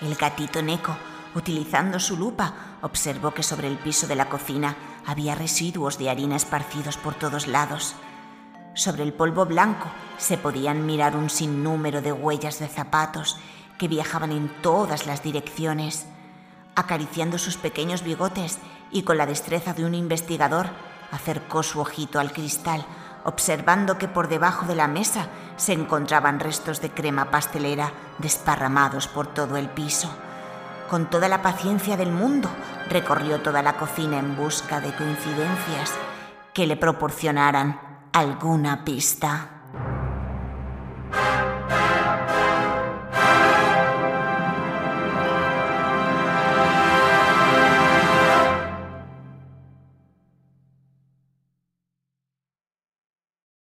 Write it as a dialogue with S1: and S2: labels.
S1: El gatito Neko, utilizando su lupa, observó que sobre el piso de la cocina había residuos de harina esparcidos por todos lados. Sobre el polvo blanco se podían mirar un sinnúmero de huellas de zapatos que viajaban en todas las direcciones. Acariciando sus pequeños bigotes y con la destreza de un investigador, acercó su ojito al cristal, observando que por debajo de la mesa se encontraban restos de crema pastelera desparramados por todo el piso. Con toda la paciencia del mundo, recorrió toda la cocina en busca de coincidencias que le proporcionaran alguna pista.